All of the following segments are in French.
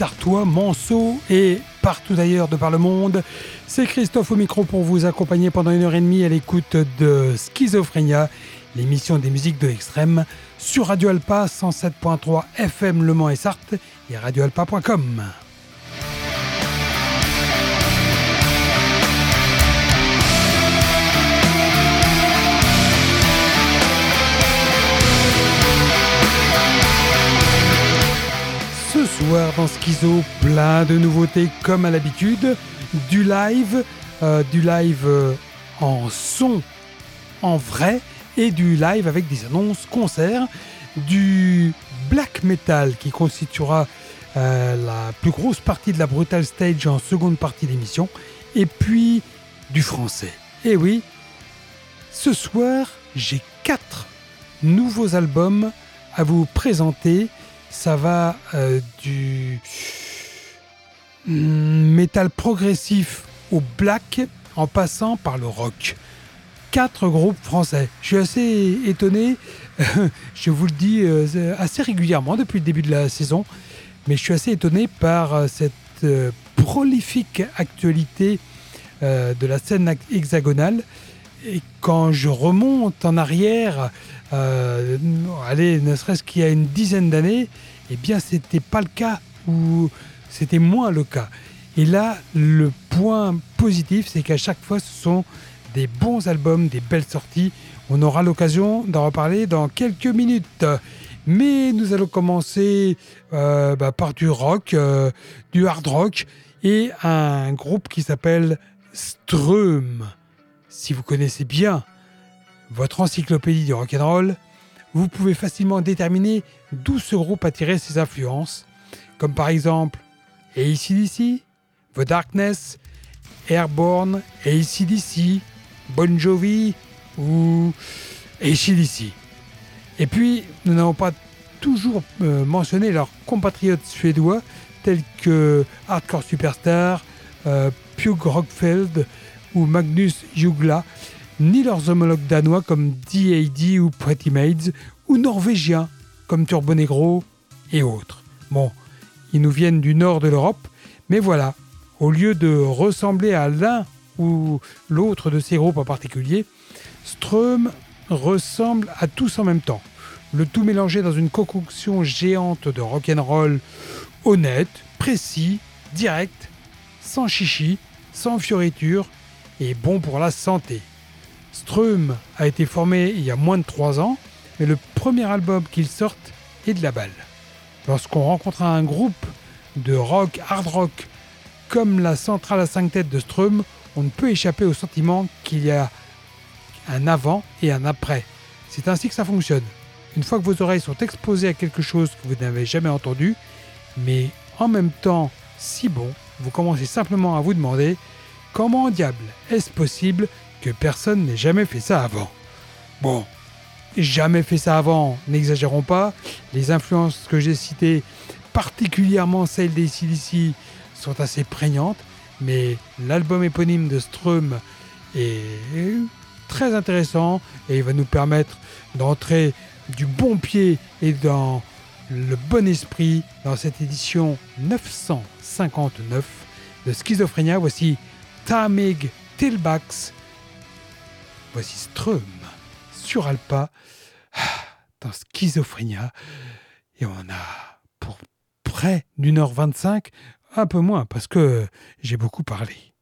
Sartois, Manceau et partout ailleurs de par le monde. C'est Christophe au micro pour vous accompagner pendant une heure et demie à l'écoute de Schizophrénia, l'émission des musiques de l'extrême, sur Radio Alpa 107.3 FM Le Mans et Sarthe et radioalpa.com. dans Schizo, plein de nouveautés comme à l'habitude, du live, euh, du live euh, en son, en vrai, et du live avec des annonces concerts, du black metal qui constituera euh, la plus grosse partie de la Brutal Stage en seconde partie d'émission, et puis du français. Et oui, ce soir, j'ai quatre nouveaux albums à vous présenter ça va euh, du métal progressif au black en passant par le rock. Quatre groupes français. Je suis assez étonné, je vous le dis euh, assez régulièrement depuis le début de la saison, mais je suis assez étonné par euh, cette prolifique actualité de la scène hexagonale. Et quand je remonte en arrière euh, allez, ne serait-ce qu'il y a une dizaine d'années, eh bien, c'était pas le cas ou c'était moins le cas. Et là, le point positif, c'est qu'à chaque fois, ce sont des bons albums, des belles sorties. On aura l'occasion d'en reparler dans quelques minutes. Mais nous allons commencer euh, bah, par du rock, euh, du hard rock et un groupe qui s'appelle Strum. Si vous connaissez bien votre encyclopédie du rock'n'roll, vous pouvez facilement déterminer d'où ce groupe a tiré ses influences, comme par exemple ACDC, The Darkness, Airborne, ACDC, Bon Jovi ou ACDC. Et puis, nous n'avons pas toujours euh, mentionné leurs compatriotes suédois tels que Hardcore Superstar, euh, Pug Rockfeld ou Magnus Jugla, ni leurs homologues danois comme DAD ou Pretty Maids, ou norvégiens comme Turbo Negro et autres. Bon, ils nous viennent du nord de l'Europe, mais voilà, au lieu de ressembler à l'un ou l'autre de ces groupes en particulier, Strum ressemble à tous en même temps. Le tout mélangé dans une concoction géante de rock'n'roll honnête, précis, direct, sans chichi, sans fioriture et bon pour la santé. Strum a été formé il y a moins de 3 ans, mais le premier album qu'il sortent est de la balle. Lorsqu'on rencontre un groupe de rock, hard rock, comme la centrale à 5 têtes de Strum, on ne peut échapper au sentiment qu'il y a un avant et un après. C'est ainsi que ça fonctionne. Une fois que vos oreilles sont exposées à quelque chose que vous n'avez jamais entendu, mais en même temps si bon, vous commencez simplement à vous demander comment diable est-ce possible que personne n'ait jamais fait ça avant. Bon, jamais fait ça avant, n'exagérons pas. Les influences que j'ai citées, particulièrement celles des CDC, sont assez prégnantes, mais l'album éponyme de Strum est très intéressant et il va nous permettre d'entrer du bon pied et dans le bon esprit dans cette édition 959 de Schizophrénia. Voici Tamig Tilbax Voici Strum sur Alpa dans Schizophrénia. Et on a pour près d'une heure vingt-cinq, un peu moins parce que j'ai beaucoup parlé.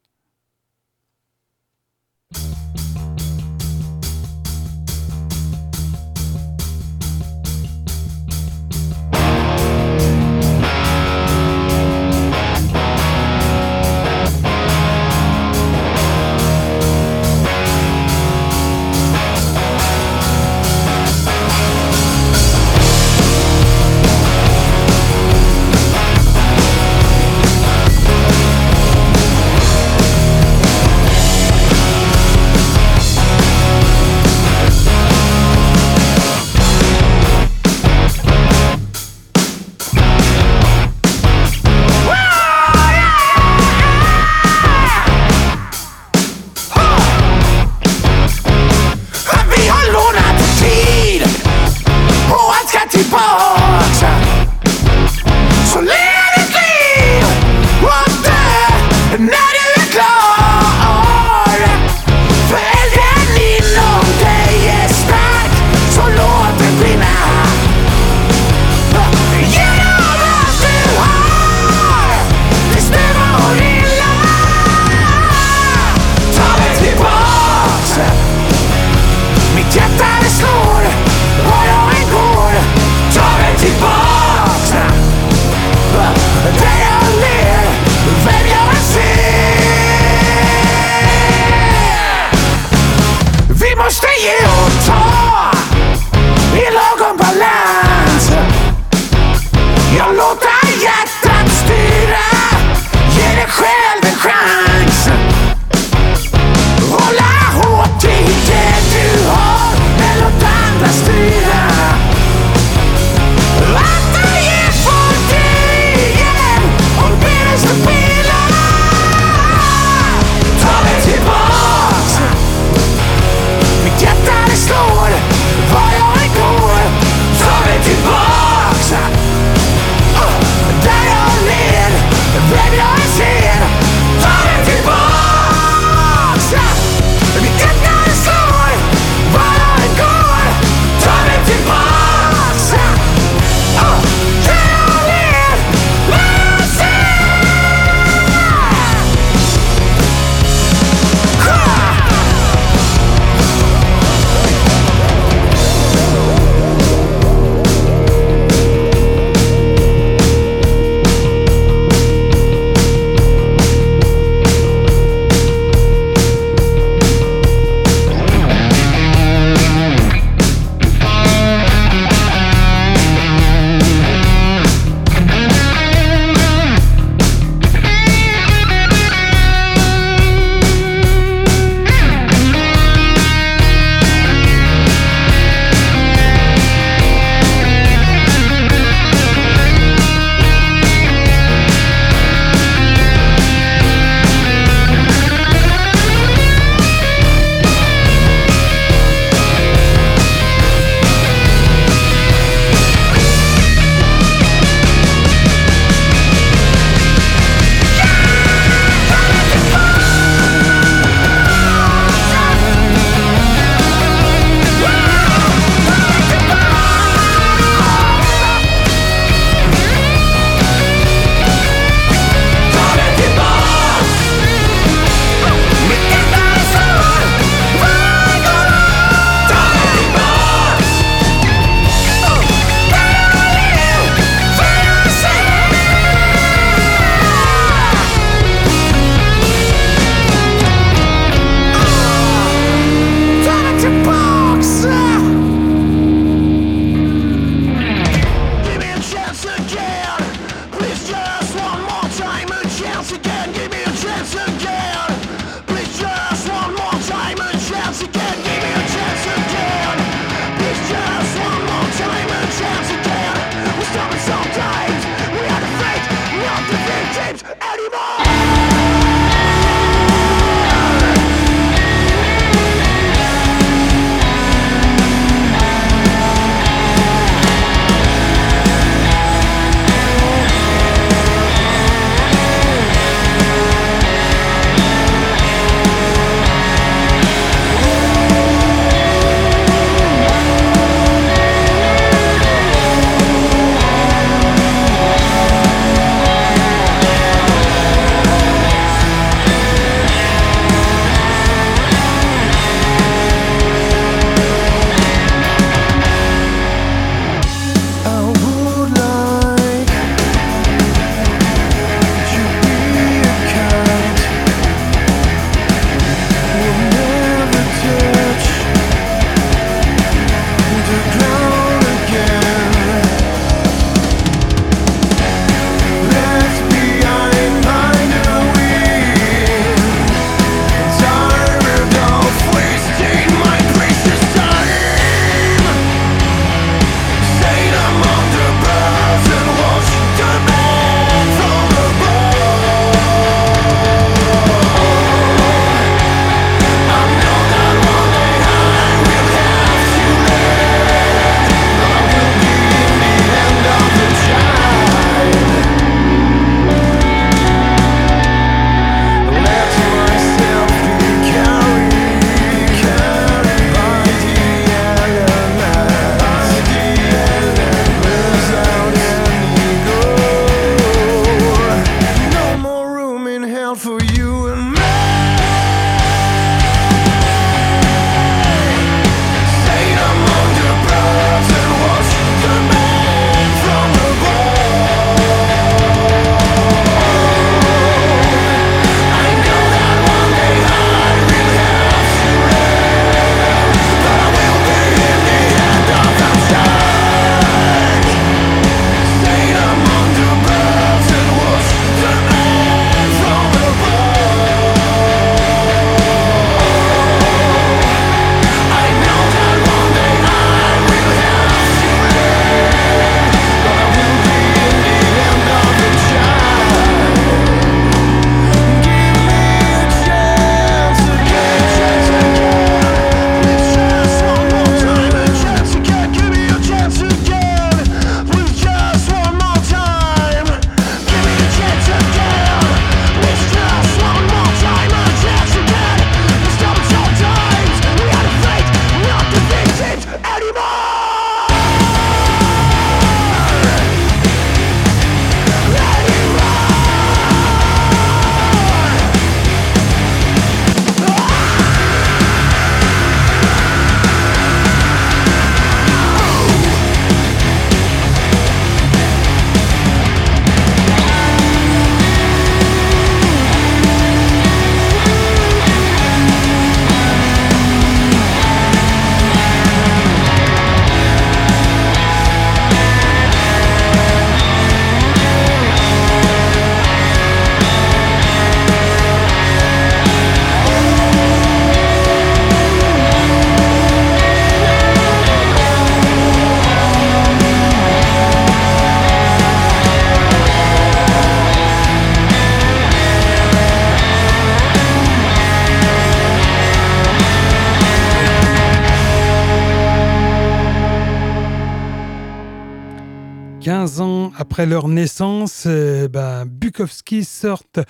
15 ans après leur naissance, euh, ben, Bukowski sortent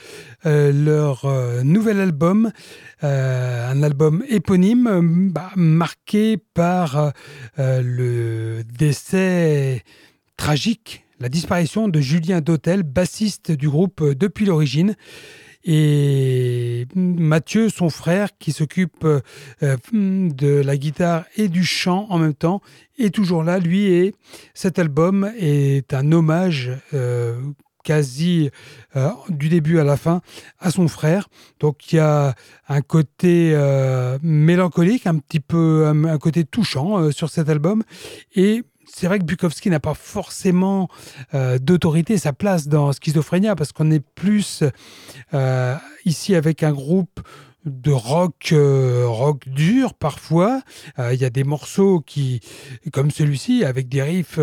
euh, leur euh, nouvel album, un album éponyme bah, marqué par le décès tragique, la disparition de Julien Dautel, bassiste du groupe depuis l'origine. Et Mathieu, son frère, qui s'occupe euh, de la guitare et du chant en même temps, est toujours là, lui. Et cet album est un hommage euh, quasi euh, du début à la fin à son frère. Donc il y a un côté mélancolique, un petit peu un, côté touchant sur cet album. Et c'est vrai que Bukowski n'a pas forcément euh, d'autorité, sa place dans Schizophrénia, parce qu'on est plus euh, ici avec un groupe de rock, euh, rock dur parfois. Il y a des morceaux qui, comme celui-ci, avec des riffs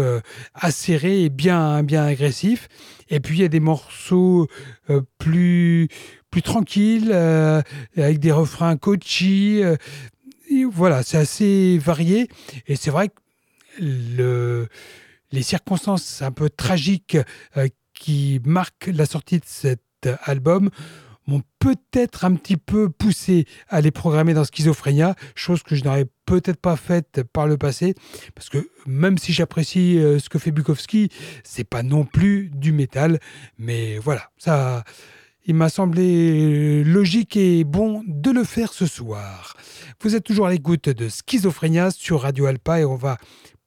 acérés et bien, bien agressifs. Et puis il y a des morceaux plus, plus tranquilles, avec des refrains coachy. voilà, c'est assez varié. Et c'est vrai que le, les circonstances un peu tragiques euh, qui marquent la sortie de cet album m'ont peut-être un petit peu poussé à les programmer dans Schizophrénia, chose que je n'aurais peut-être pas faite par le passé, parce que même si j'apprécie euh, ce que fait Bukowski, c'est pas non plus du métal, mais voilà, ça, il m'a semblé logique et bon de le faire ce soir. Vous êtes toujours à l'écoute de Schizophrénia sur Radio Alpa et on va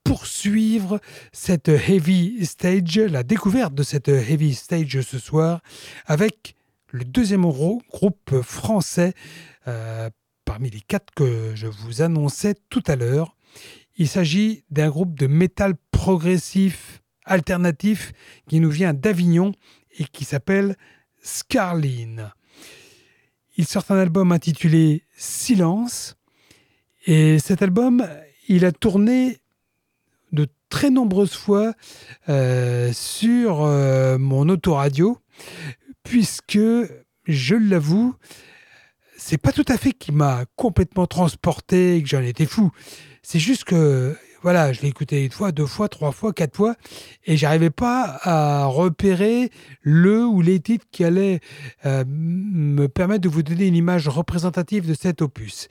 poursuivre cette heavy stage, la découverte de cette heavy stage ce soir, avec le deuxième groupe français euh, parmi les quatre que je vous annonçais tout à l'heure. Il s'agit d'un groupe de métal progressif alternatif qui nous vient d'Avignon et qui s'appelle Scarline. Il sort un album intitulé Silence et cet album, il a tourné très nombreuses fois euh, sur euh, mon autoradio, puisque, je l'avoue, c'est pas tout à fait qui m'a complètement transporté que j'en étais fou. C'est juste que, voilà, je l'ai écouté une fois, deux fois, trois fois, quatre fois, et j'arrivais pas à repérer le ou les titres qui allaient euh, me permettre de vous donner une image représentative de cet opus.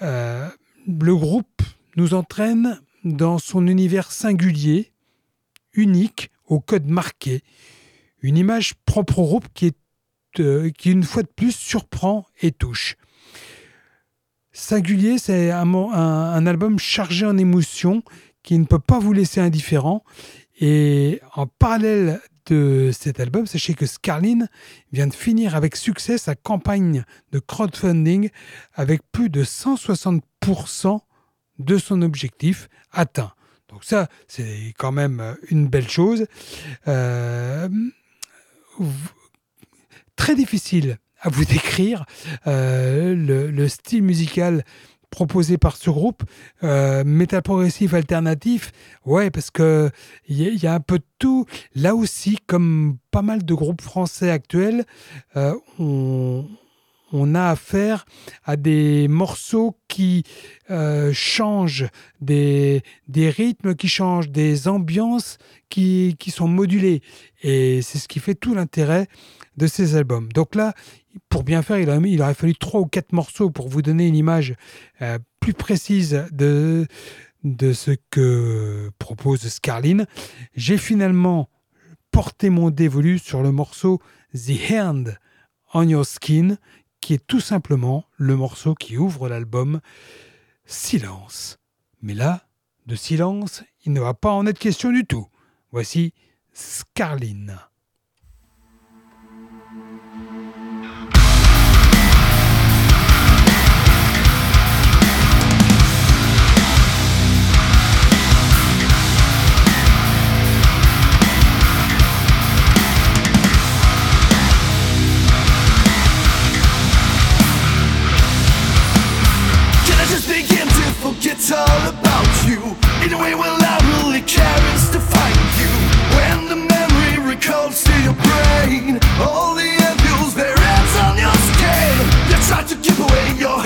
le groupe nous entraîne dans son univers singulier, unique, au code marqué, une image propre au groupe qui, euh, une fois de plus surprend et touche. Singulier, c'est un, un, album chargé en émotions qui ne peut pas vous laisser indifférent. Et en parallèle de cet album, sachez que Scarline vient de finir avec succès sa campagne de crowdfunding avec plus de 160% de son objectif atteint. Donc ça, c'est quand même euh, une belle chose. Euh, très difficile à vous décrire euh, le, style musical proposé par ce groupe, métal progressif alternatif, ouais, parce que il y, a un peu de tout. Là aussi, comme pas mal de groupes français actuels, on a affaire à des morceaux qui euh, changent, des, des, rythmes qui changent, des ambiances qui, qui sont modulées. Et c'est ce qui fait tout l'intérêt de ces albums. Donc là, pour bien faire, il, aurait fallu trois ou quatre morceaux pour vous donner une image euh, plus précise de, de ce que propose Scarline. J'ai finalement porté mon dévolu sur le morceau The Hand on Your Skin, qui est tout simplement le morceau qui ouvre l'album Silence. Mais là, de silence, il ne va pas en être question du tout. Voici Scarline. it's all about you. In a way, well, I really care is to find you. When the memory recalls to your brain All the abuse that ends on your skin. They try to keep away your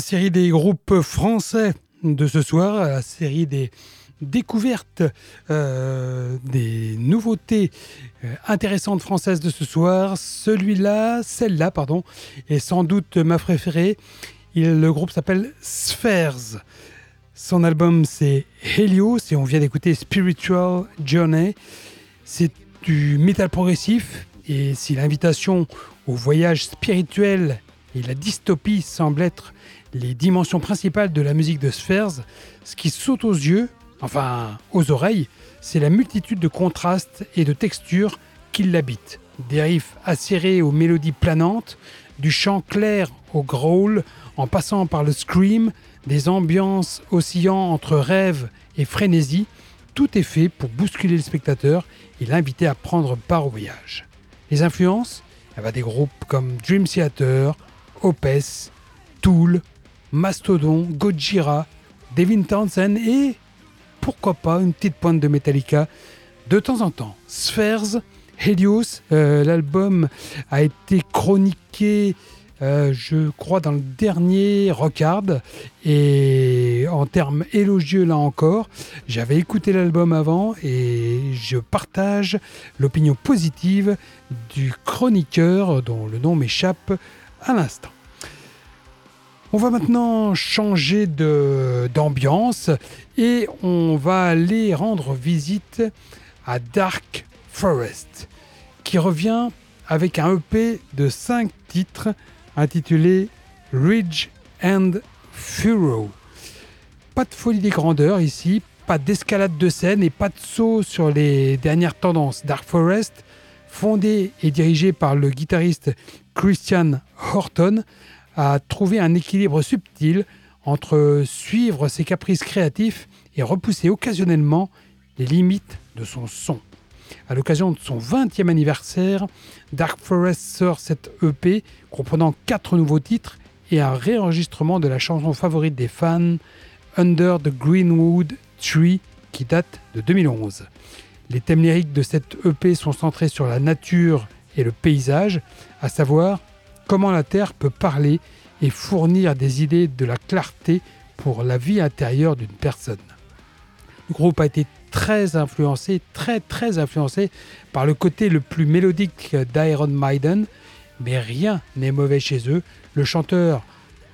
la série des groupes français de ce soir, la série des découvertes, euh, des nouveautés euh, intéressantes françaises de ce soir, celui-là, celle-là, pardon, est sans doute ma préférée. Le groupe s'appelle Spheres. Son album c'est Helios et on vient d'écouter Spiritual Journey. C'est du métal progressif et si l'invitation au voyage spirituel et la dystopie semblent être les dimensions principales de la musique de Spheres, ce qui saute aux yeux, enfin aux oreilles, c'est la multitude de contrastes et de textures qui l'habitent. Des riffs acérés aux mélodies planantes, du chant clair au growl, en passant par le scream, des ambiances oscillant entre rêve et frénésie, tout est fait pour bousculer le spectateur et l'inviter à prendre part au voyage. Les influences Elle va des groupes comme Dream Theater, Opes, Tool, Mastodon, Gojira, Devin Townsend et pourquoi pas une petite pointe de Metallica de temps en temps. Spheres, Helios, euh, l'album a été chroniqué, euh, je crois, dans le dernier Rockard. Et en termes élogieux, là encore, j'avais écouté l'album avant et je partage l'opinion positive du chroniqueur dont le nom m'échappe à l'instant. On va maintenant changer d'ambiance et on va aller rendre visite à Dark Forest, qui revient avec un EP de 5 titres intitulé Ridge and Furrow. Pas de folie des grandeurs ici, pas d'escalade de scène et pas de saut sur les dernières tendances. Dark Forest, fondé et dirigé par le guitariste Christian Horton, a trouvé un équilibre subtil entre suivre ses caprices créatifs et repousser occasionnellement les limites de son son. À l'occasion de son 20e anniversaire, Dark Forest sort cette EP comprenant quatre nouveaux titres et un réenregistrement de la chanson favorite des fans, Under the Greenwood Tree, qui date de 2011. Les thèmes lyriques de cette EP sont centrés sur la nature et le paysage, à savoir comment la Terre peut parler et fournir des idées de la clarté pour la vie intérieure d'une personne. Le groupe a été très influencé, très très influencé par le côté le plus mélodique d'Iron Maiden, mais rien n'est mauvais chez eux. Le chanteur,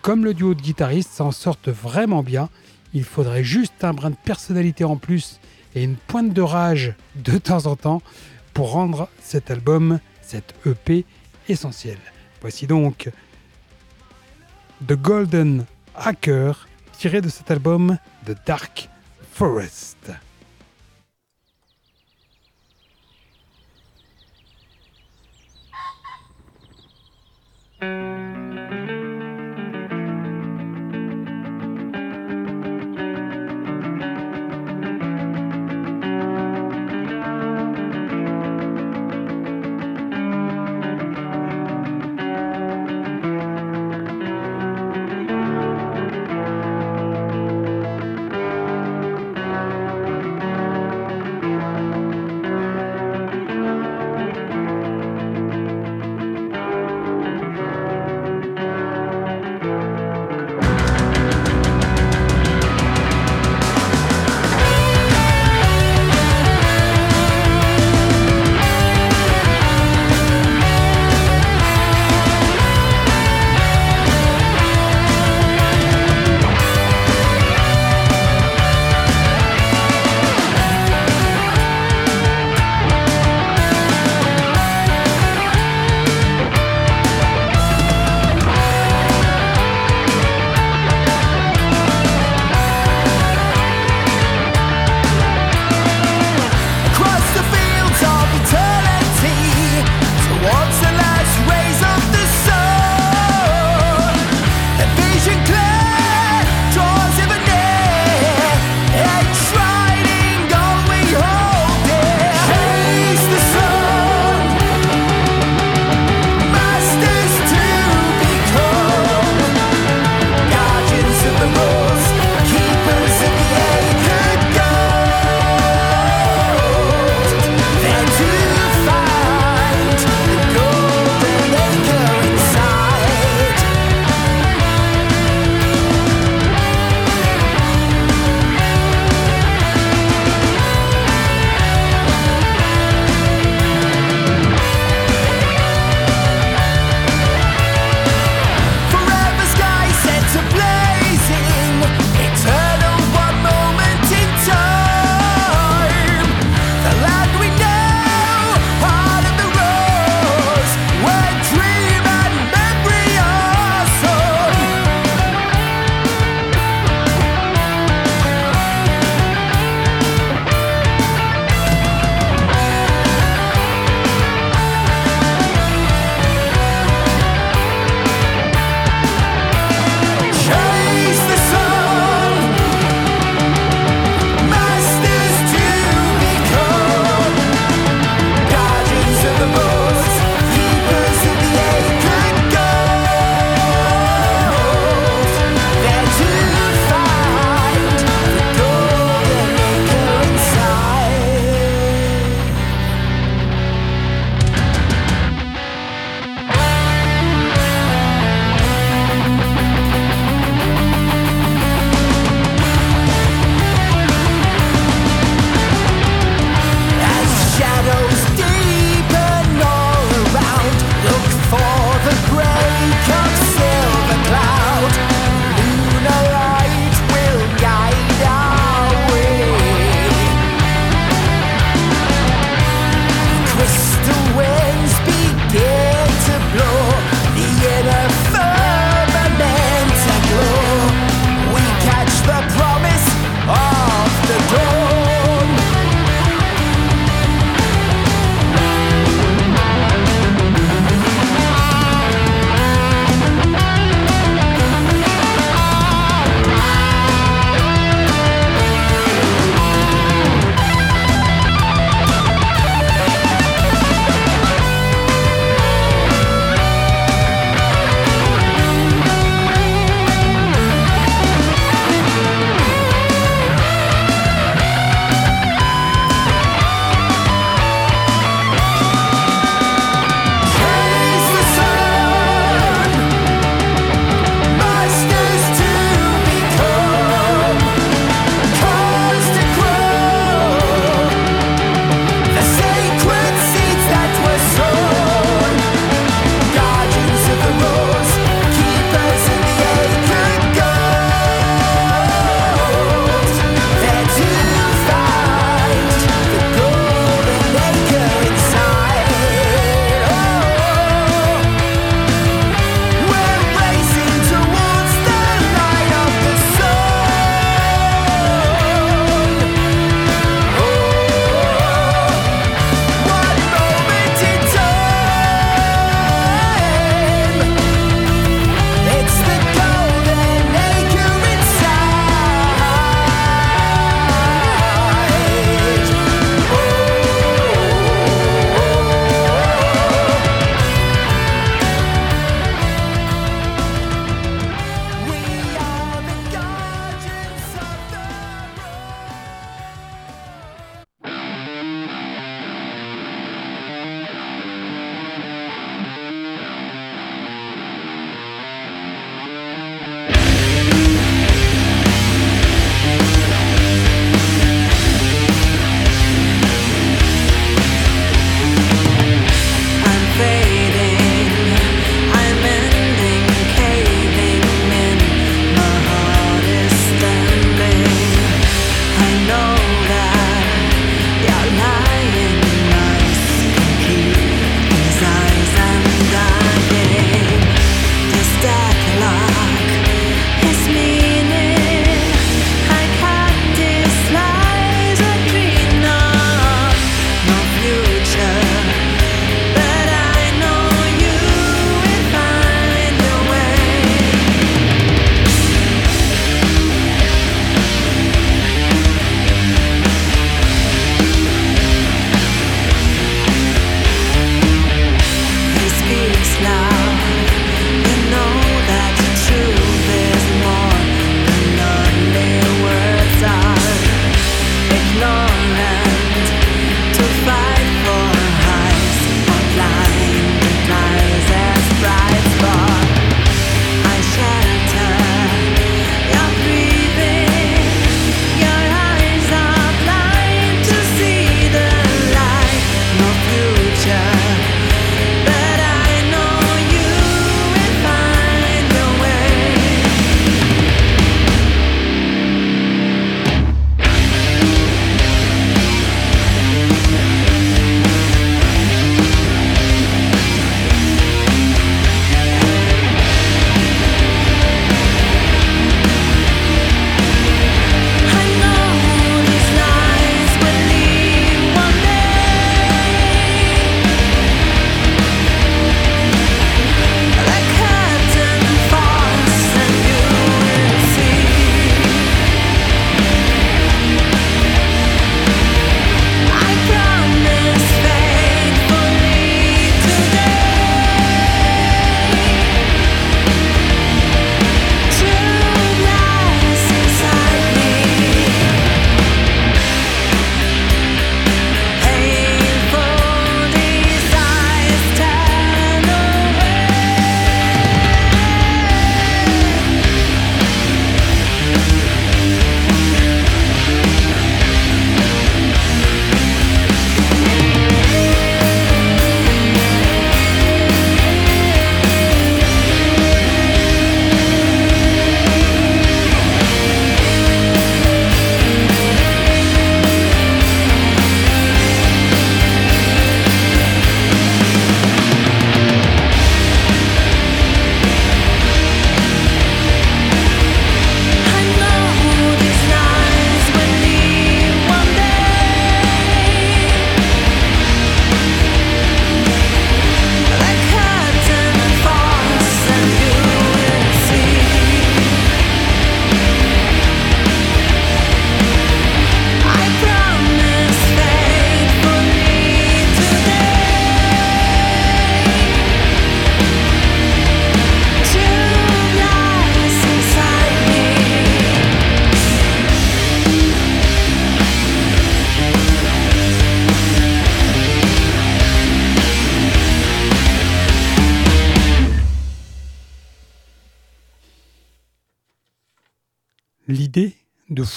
comme le duo de guitaristes, s'en sortent vraiment bien. Il faudrait juste un brin de personnalité en plus et une pointe de rage de temps en temps pour rendre cet album, cette EP essentiel. Voici donc The Golden Hacker tiré de cet album The Dark Forest.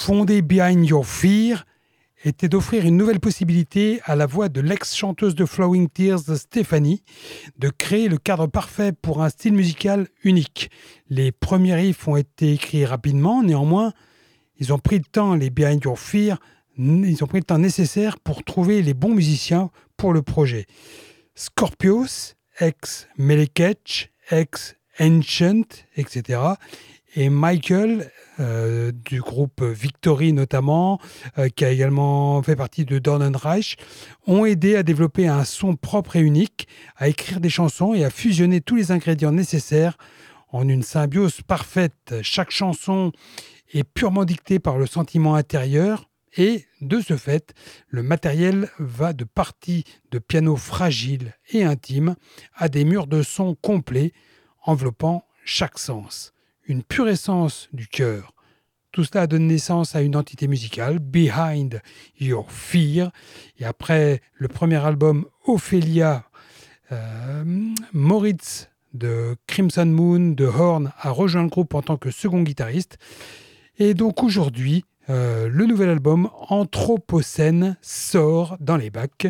De fonder Behind Your Fear était d'offrir une nouvelle possibilité à la voix de l'ex-chanteuse de Flowing Tears, Stéphanie, de créer le cadre parfait pour un style musical unique. Les premiers riffs ont été écrits rapidement, néanmoins, ils ont pris le temps, les Behind Your Fear, ils ont pris le temps nécessaire pour trouver les bons musiciens pour le projet. Scorpios, ex Melekech, ex Ancient, etc. Et Michael, euh, du groupe Victory notamment, euh, qui a également fait partie de Dornenreich, ont aidé à développer un son propre et unique, à écrire des chansons et à fusionner tous les ingrédients nécessaires en une symbiose parfaite. Chaque chanson est purement dictée par le sentiment intérieur et, de ce fait, le matériel va de parties de piano fragiles et intimes à des murs de son complets enveloppant chaque sens. Une pure essence du cœur. Tout cela donne naissance à une entité musicale, Behind Your Fear. Et après le premier album Ophélia, euh, Moritz de Crimson Moon, de Horn, a rejoint le groupe en tant que second guitariste. Et donc aujourd'hui, euh, le nouvel album Anthropocène sort dans les bacs.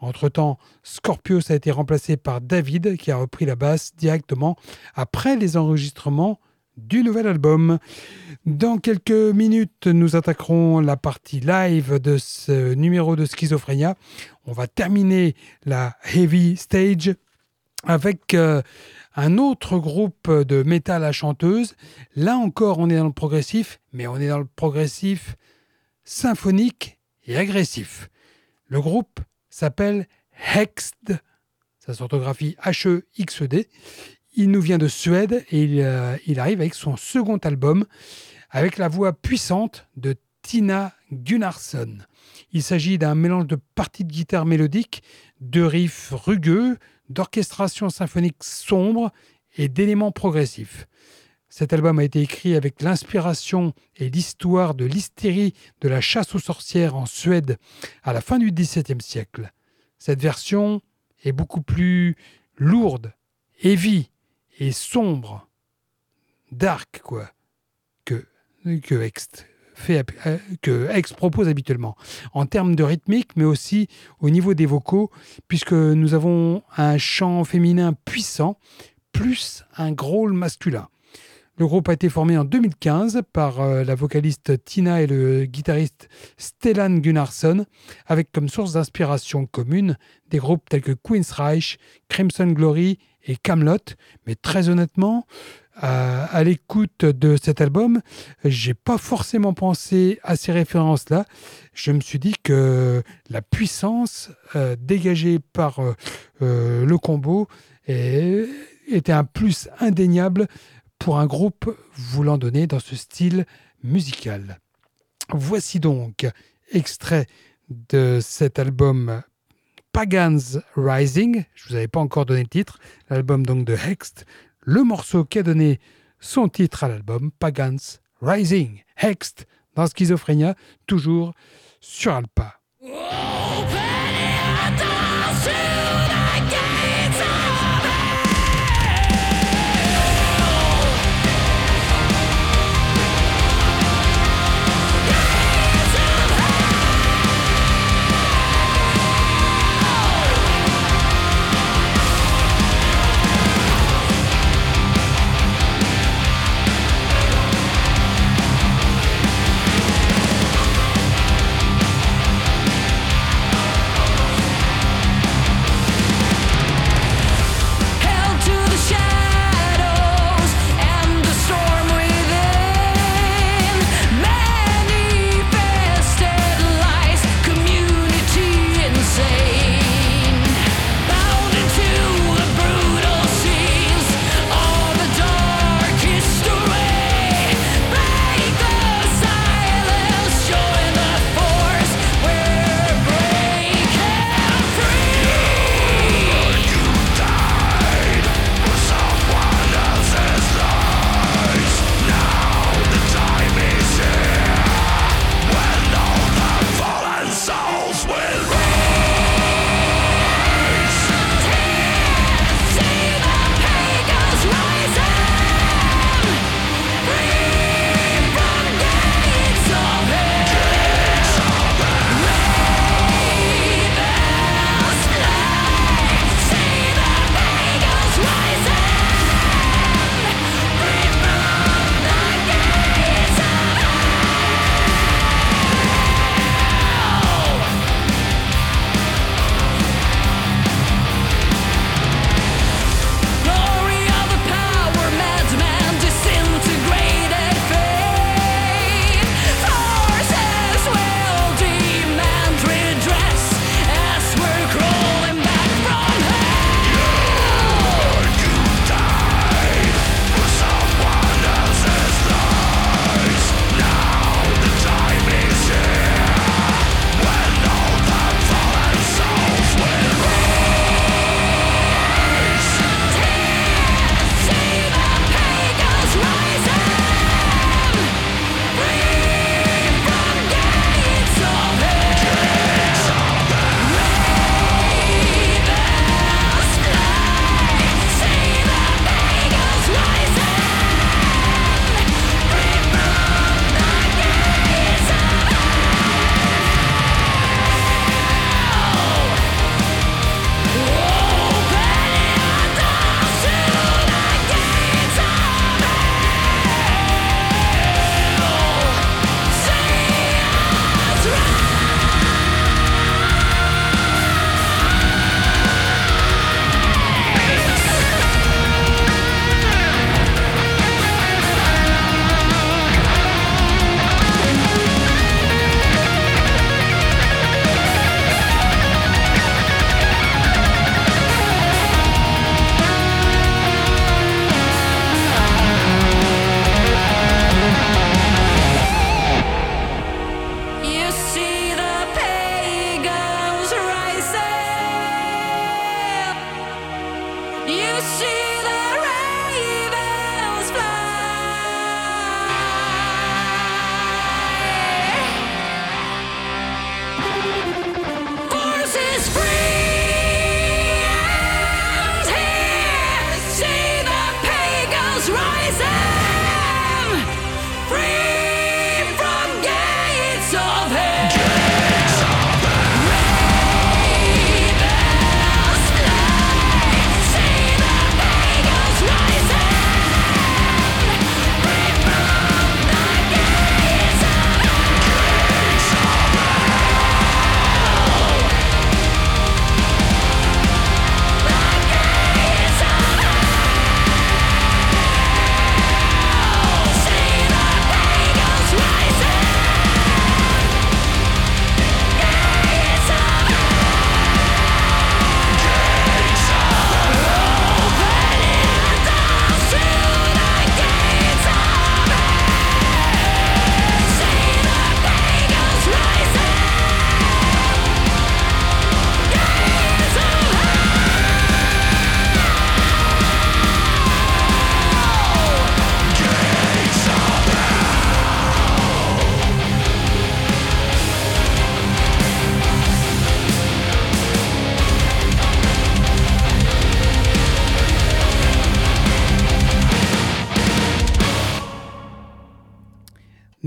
Entre-temps, Scorpios a été remplacé par David qui a repris la basse directement après les enregistrements du nouvel album. Dans quelques minutes, nous attaquerons la partie live de ce numéro de Schizophrénia. On va terminer la Heavy Stage avec euh, un autre groupe de métal à chanteuse. Là encore, on est dans le progressif, mais on est dans le progressif symphonique et agressif. Le groupe s'appelle Hexed, ça s'orthographie H-E-X-E-D. Il nous vient de Suède et il, euh, il, arrive avec son second album avec la voix puissante de Tina Gunnarsson. Il s'agit d'un mélange de parties de guitare mélodique, de riffs rugueux, d'orchestration symphonique sombre et d'éléments progressifs. Cet album a été écrit avec l'inspiration et l'histoire de l'hystérie de la chasse aux sorcières en Suède à la fin du XVIIe siècle. Cette version est beaucoup plus lourde, heavy et sombre, dark quoi, que, que Ex propose habituellement, en termes de rythmique, mais aussi au niveau des vocaux, puisque nous avons un chant féminin puissant, plus un growl masculin. Le groupe a été formé en 2015 par euh, la vocaliste Tina et le guitariste Stellan Gunnarsson, avec comme source d'inspiration commune des groupes tels que Queen's Reich, Crimson Glory et Camelot. Mais très honnêtement, à, l'écoute de cet album, j'ai pas forcément pensé à ces références-là. Je me suis dit que la puissance euh, dégagée par euh, le combo était un plus indéniable pour un groupe voulant donner dans ce style musical. Voici donc extrait de cet album Pagans Rising. Je vous avais pas encore donné le titre. L'album donc de Hext. Le morceau qui a donné son titre à l'album Pagans Rising. Hext dans Schizophrénia, toujours sur Alpa.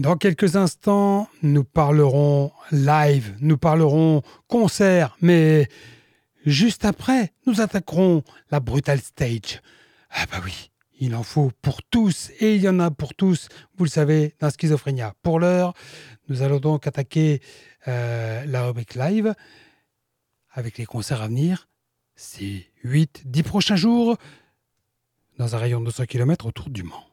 Dans quelques instants, nous parlerons live, nous parlerons concert, mais juste après, nous attaquerons la Brutal Stage. Ah bah oui, il en faut pour tous et il y en a pour tous, vous le savez, dans Schizophrénia. Pour l'heure, nous allons donc attaquer euh, la rubrique live avec les concerts à venir. C'est 8, 10 prochains jours dans un rayon de 200 km autour du Mans.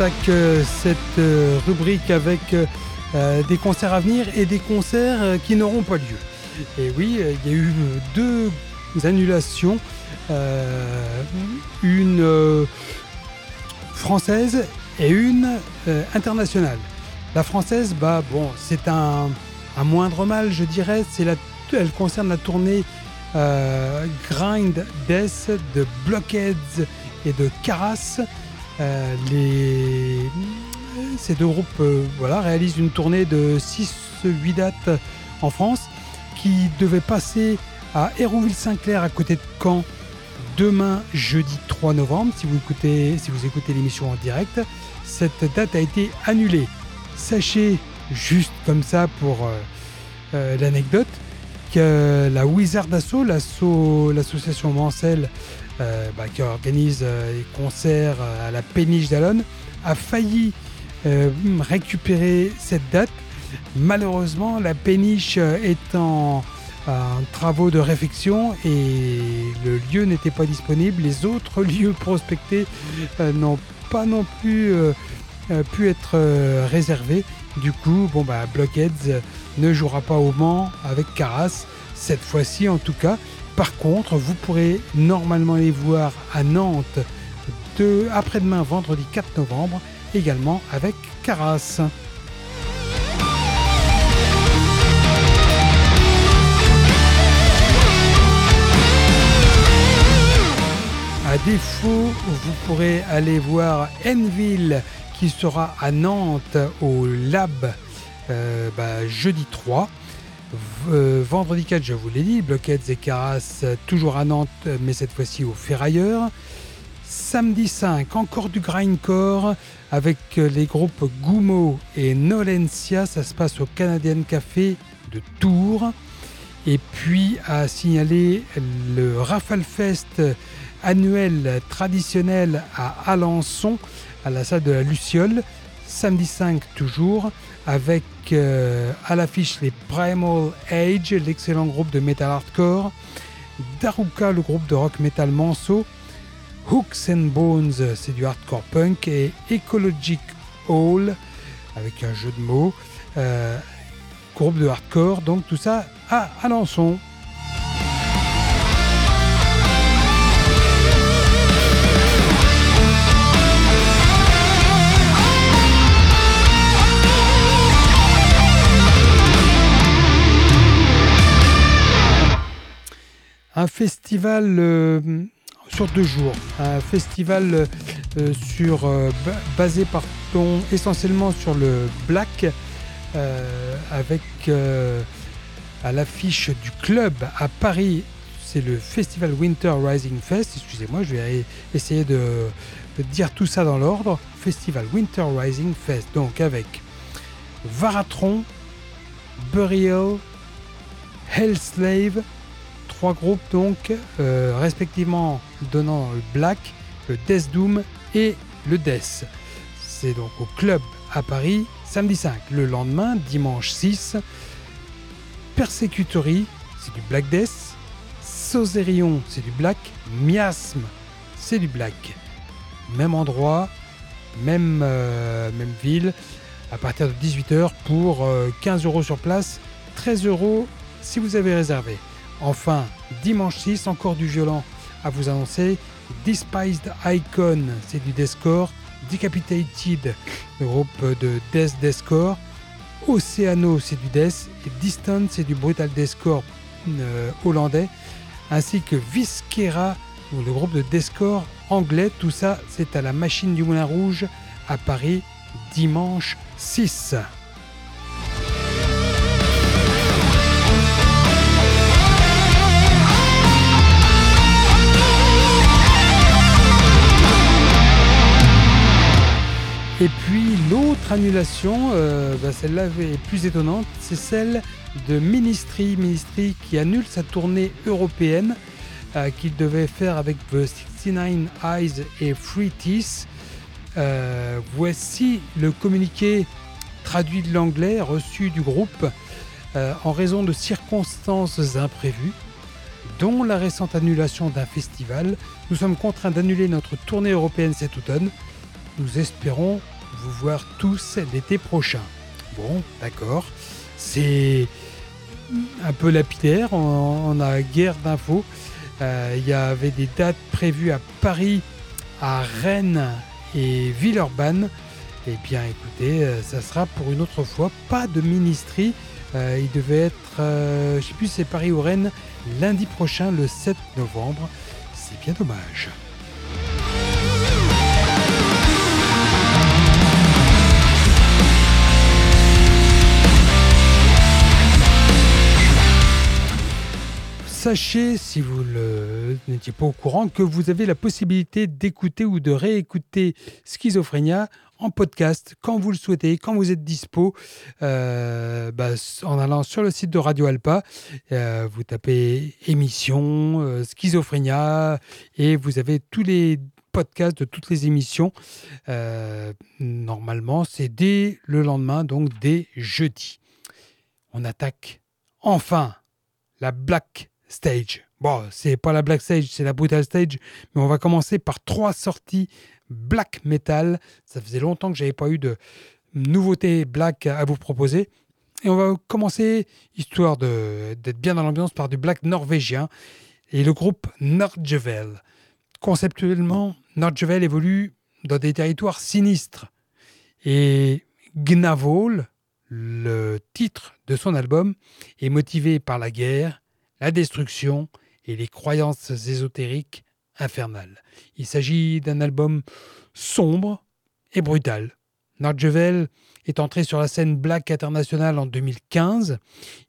Euh, cette euh, rubrique avec euh, des concerts à venir et des concerts qui n'auront pas lieu. Et oui, il y a eu deux annulations, une française et une internationale. La française, bah bon, c'est un, un moindre mal, je dirais. La, elle concerne la tournée Grind Death de Blockheads et de Caras. Euh, ces deux groupes euh, réalisent une tournée de 6-8 dates en France qui devait passer à Hérouville-Saint-Clair à côté de Caen demain jeudi 3 novembre si vous écoutez, si écoutez l'émission en direct. Cette date a été annulée. Sachez juste comme ça pour euh, l'anecdote que la Wizard l'asso- l'association Mancel euh, bah, qui organise euh, les concerts euh, à la péniche d'Alonne, a failli récupérer cette date. Malheureusement, la péniche est en, travaux de réfection et le lieu n'était pas disponible. Les autres lieux prospectés n'ont pas non plus pu être réservés. Du coup, bon bah Blockheads ne jouera pas au Mans avec Caras cette fois-ci en tout cas. Par contre, vous pourrez normalement les voir à Nantes de après-demain, vendredi 4 novembre, également avec Caras. À défaut, vous pourrez aller voir Enville qui sera à Nantes au Lab euh, bah, jeudi 3. Euh, vendredi 4, je vous l'ai dit, Blockheads et Caras toujours à Nantes, mais cette fois-ci au Ferrailleur. Samedi 5, encore du grindcore avec euh, les groupes Gumo et Nolencia. Ça se passe au Canadian Café de Tours. Et puis à signaler le Rafale Fest annuel traditionnel à Alençon, à la salle de la Luciole, samedi 5 toujours, avec euh, à l'affiche les Primal Age, l'excellent groupe de metal hardcore, Daruka, le groupe de rock metal Manso, Hooks and Bones, c'est du hardcore punk, et Ecologic Hall, avec un jeu de mots, euh, groupe de hardcore, donc tout ça à Alençon. Un festival euh, sur deux jours, un festival euh, sur, euh, ba- basé pardon, essentiellement sur le black, avec à l'affiche du club à Paris, c'est le festival Winter Rising Fest. Excusez-moi, je vais essayer de, de dire tout ça dans l'ordre. Festival Winter Rising Fest, donc avec Varatron, Burial, Hellslave, trois groupes donc euh, respectivement donnant le Black, le Death Doom et le Death. C'est donc au club à Paris, samedi 5. Le lendemain, dimanche 6, Persecutory, c'est du Black Death. Soserion, c'est du Black. Miasme, c'est du Black. Même endroit, même, euh, ville, à partir de 18h pour euh, 15 euros sur place 13 euros si vous avez réservé. Enfin, dimanche 6, encore du violent à vous annoncer. Despised Icon, c'est du deathcore. Decapitated, le groupe de death deathcore. Oceano, c'est du death. Et Distant, c'est du brutal deathcore euh, hollandais. Ainsi que Viscera, le groupe de deathcore anglais. Tout ça, c'est à la Machine du Moulin Rouge à Paris, dimanche 6. Et puis l'autre annulation, euh, bah, celle-là est plus étonnante, c'est celle de Ministry. Ministry qui annule sa tournée européenne euh, qu'il devait faire avec The 69 Eyes et Free Teeth. Euh, voici le communiqué traduit de l'anglais reçu du groupe en raison de circonstances imprévues, dont la récente annulation d'un festival. Nous sommes contraints d'annuler notre tournée européenne cet automne. Nous espérons vous voir tous l'été prochain. Bon, d'accord. C'est un peu lapidaire, on, a guère d'infos. Euh, Il y avait des dates prévues à Paris, à Rennes et Villeurbanne. Eh bien, écoutez, euh, ça sera pour une autre fois. Pas de ministry. Euh, il devait être, euh, je sais plus c'est Paris ou Rennes, lundi prochain, le 7 novembre. C'est bien dommage. Sachez, si vous n'étiez pas au courant, que vous avez la possibilité d'écouter ou de réécouter Schizophrénia en podcast quand vous le souhaitez, quand vous êtes dispo, euh, bah, en allant sur le site de Radio Alpa. Euh, vous tapez émission, euh, Schizophrénia, et vous avez tous les podcasts de toutes les émissions. Euh, normalement, c'est dès le lendemain, donc dès jeudi. On attaque enfin la Black Stage. Bon, c'est pas la Black Stage, c'est la Brutal Stage, mais on va commencer par trois sorties black metal. Ça faisait longtemps que j'avais pas eu de nouveautés black à vous proposer. Et on va commencer, histoire d'être bien dans l'ambiance, par du black norvégien et le groupe Nordjvel. Conceptuellement, Nordjvel évolue dans des territoires sinistres. Et Gnavol, le titre de son album, est motivé par la guerre, la destruction et les croyances ésotériques infernales. Il s'agit d'un album sombre et brutal. Nordjvel est entré sur la scène black internationale en 2015.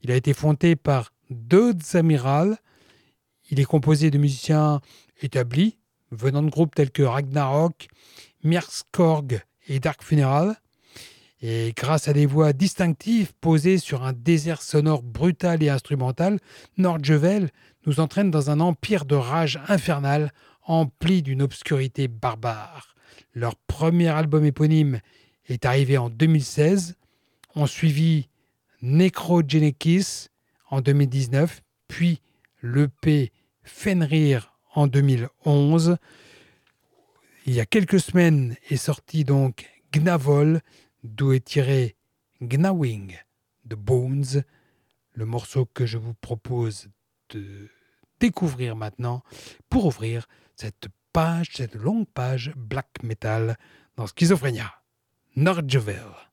Il a été fondé par Dodds Amiral. Il est composé de musiciens établis, venant de groupes tels que Ragnarok, Mierskorg et Dark Funeral. Et grâce à des voix distinctives posées sur un désert sonore brutal et instrumental, Nordjvel nous entraîne dans un empire de rage infernale empli d'une obscurité barbare. Leur premier album éponyme est arrivé en 2016. On suivi Necrogenesis en 2019, puis l'EP Fenrir en 2011. Il y a quelques semaines est sorti donc Gnavol, d'où est tiré Gnawing de Bones, le morceau que je vous propose de découvrir maintenant pour ouvrir cette page, cette longue page black metal dans Schizophrénia. Nordjvel.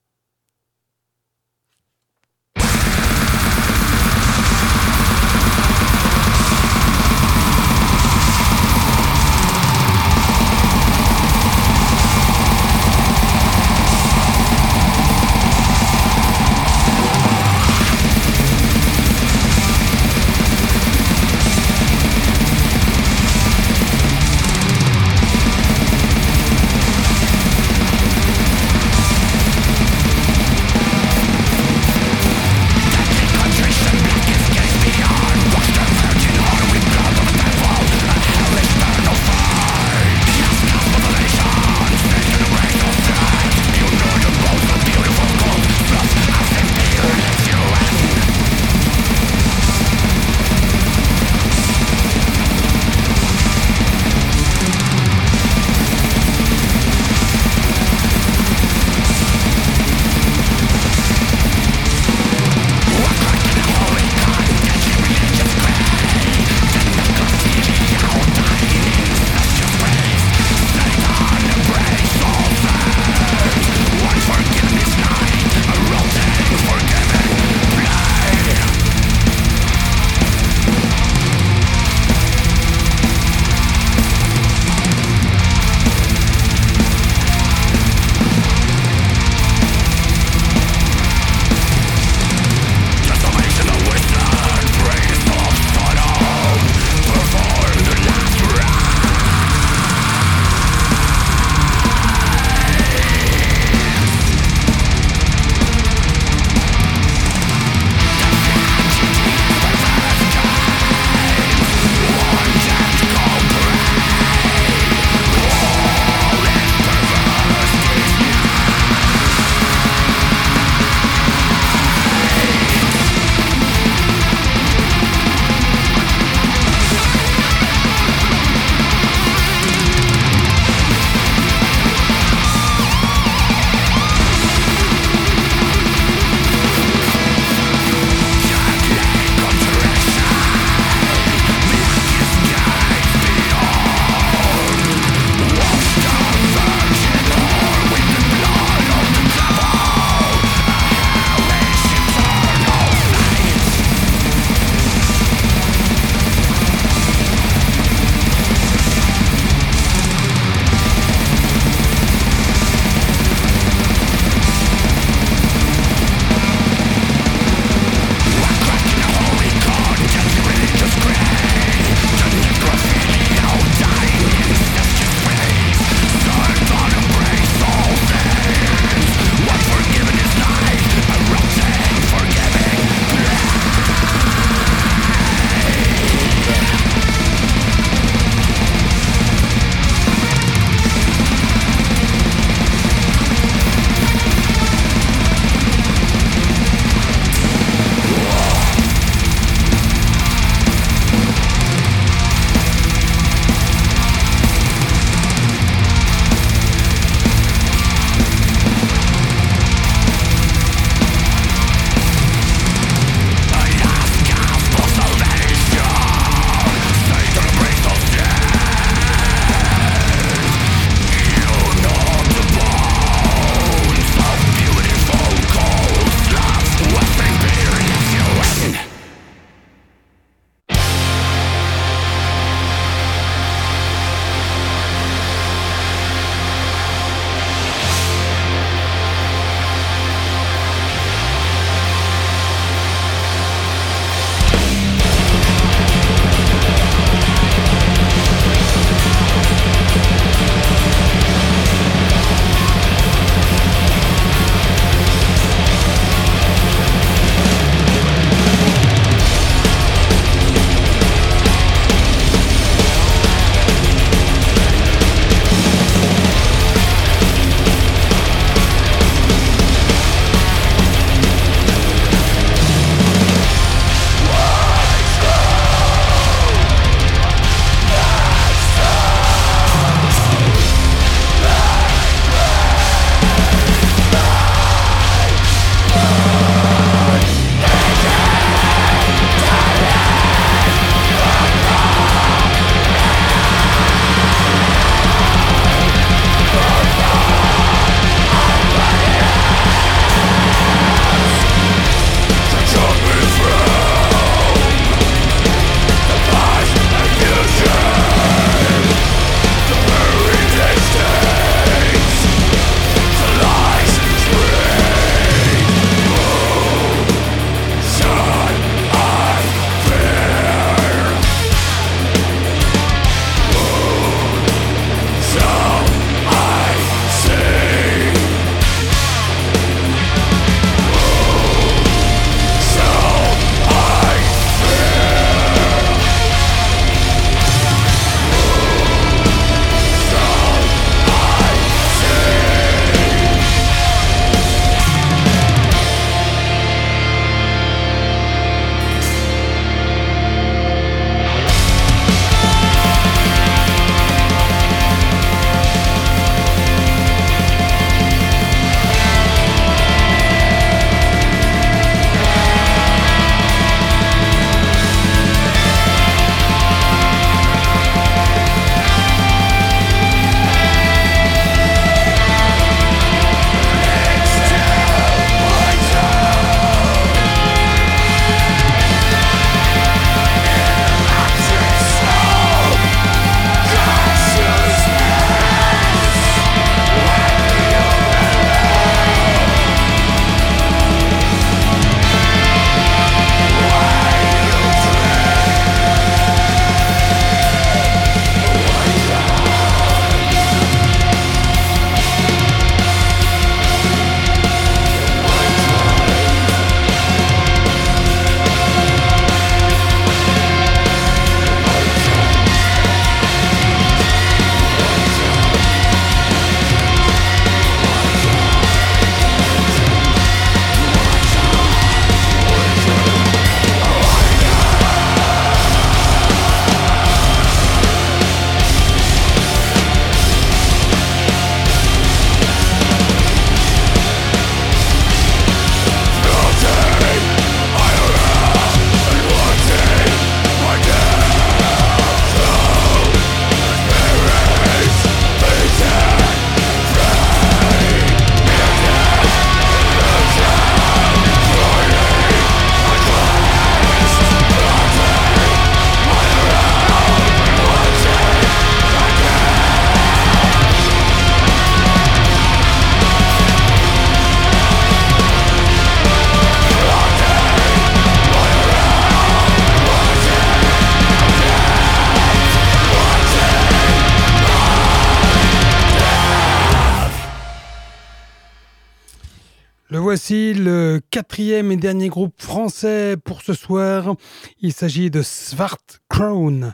Et dernier groupe français pour ce soir. Il s'agit de Svart Crown.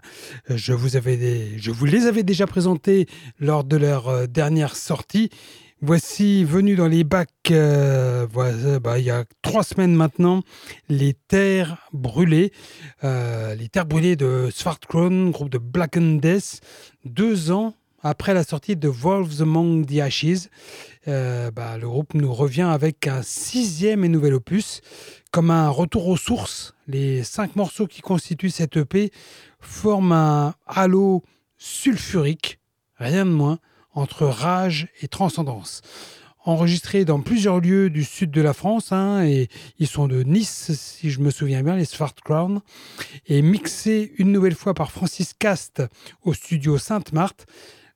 Je vous, les avais déjà présentés lors de leur euh, dernière sortie. Voici venu dans les bacs euh, voilà, bah, il y a trois semaines maintenant les Terres Brûlées. Euh, les Terres Brûlées de Svart Crown, groupe de Black and Death, deux ans après la sortie de Wolves Among the Ashes. Euh, bah, le groupe nous revient avec un sixième et nouvel opus. Comme un retour aux sources, les cinq morceaux qui constituent cette EP forment un halo sulfurique, rien de moins, entre rage et transcendance. Enregistrés dans plusieurs lieux du sud de la France, hein, et ils sont de Nice, si je me souviens bien, les Svart Crown, et mixés une nouvelle fois par Francis Cast au studio Sainte-Marthe,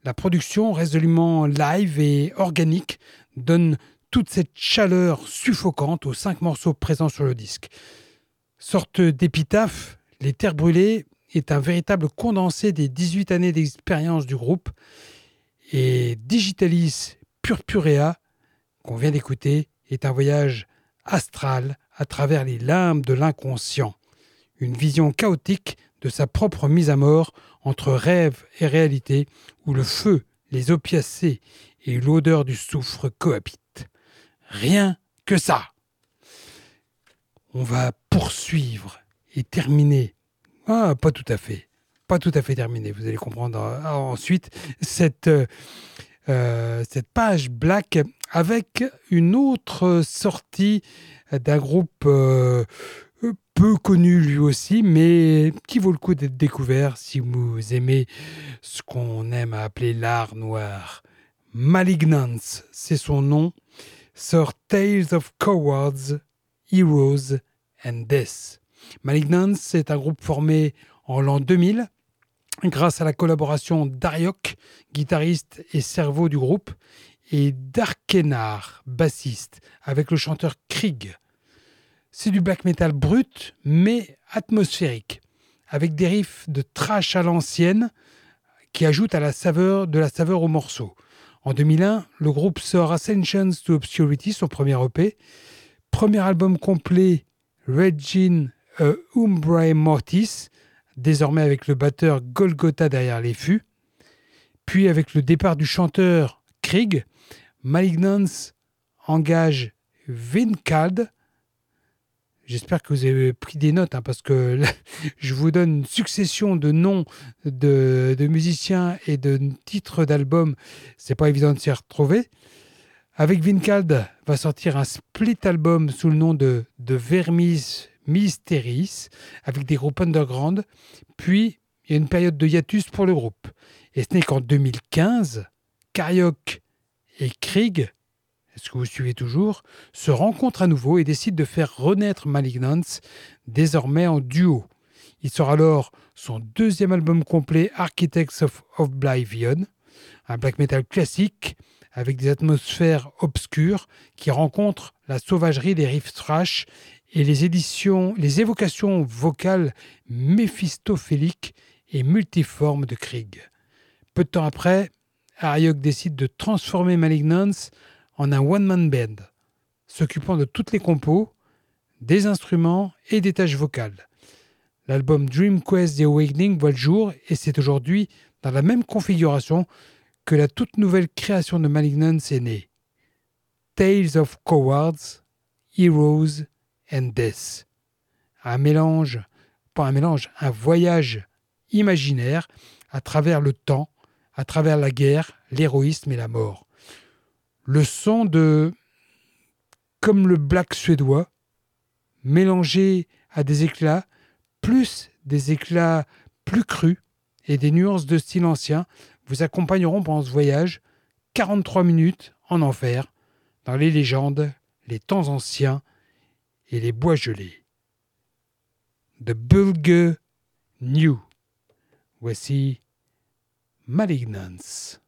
la production résolument live et organique donne toute cette chaleur suffocante aux cinq morceaux présents sur le disque. Sorte d'épitaphe, Les Terres Brûlées est un véritable condensé des 18 années d'expérience du groupe et Digitalis Purpurea, qu'on vient d'écouter, est un voyage astral à travers les limbes de l'inconscient, une vision chaotique de sa propre mise à mort entre rêve et réalité, où le feu, les opiacés et l'odeur du soufre cohabitent. Rien que ça. On va poursuivre et terminer. Ah, pas tout à fait. Pas tout à fait terminé. Vous allez comprendre euh, ensuite cette, euh, euh, cette page black avec une autre sortie d'un groupe peu connu lui aussi, mais qui vaut le coup d'être découvert si vous aimez ce qu'on aime à appeler l'art noir. Malignance, c'est son nom, sort Tales of Cowards, Heroes and Death. Malignance est un groupe formé en l'an 2000 grâce à la collaboration d'Ariok, guitariste et cerveau du groupe, et d'Arkenar, bassiste, avec le chanteur Krieg. C'est du black metal brut, mais atmosphérique, avec des riffs de trash à l'ancienne qui ajoutent à la saveur de la saveur au morceau. En 2001, le groupe sort Ascensions to Obscurity, son premier EP, premier album complet Regin euh, Umbrae Mortis, désormais avec le batteur Golgotha derrière les fûts. Puis avec le départ du chanteur Krieg, Malignance engage Vincald. J'espère que vous avez pris des notes hein, parce que je vous donne une succession de noms de, musiciens et de titres d'albums. C'est pas évident de s'y retrouver. Avec Vincald va sortir un split album sous le nom de, de Vermis Mysteris avec des groupes underground. Puis il y a une période de hiatus pour le groupe. Et ce n'est qu'en 2015, Karyok et Krieg, est-ce que vous suivez toujours, se rencontrent à nouveau et décident de faire renaître Malignance, désormais en duo. Il sort alors son deuxième album complet, Architects of Oblivion, un black metal classique avec des atmosphères obscures qui rencontrent la sauvagerie des riffs thrash et les éditions, les évocations vocales méphistophéliques et multiformes de Krieg. Peu de temps après, Ariok décide de transformer Malignance en un one-man band, s'occupant de toutes les compos, des instruments et des tâches vocales. L'album Dream Quest The Awakening voit le jour et c'est aujourd'hui dans la même configuration que la toute nouvelle création de Malignance est née. Tales of Cowards, Heroes and Death. Un mélange, pas un mélange, un voyage imaginaire à travers le temps, à travers la guerre, l'héroïsme et la mort. Le son de comme le black suédois, mélangé à des éclats, plus des éclats plus crus et des nuances de style ancien, vous accompagneront pendant ce voyage 43 minutes en enfer, dans les légendes, les temps anciens et les bois gelés. The Bulge New. Voici Malignance.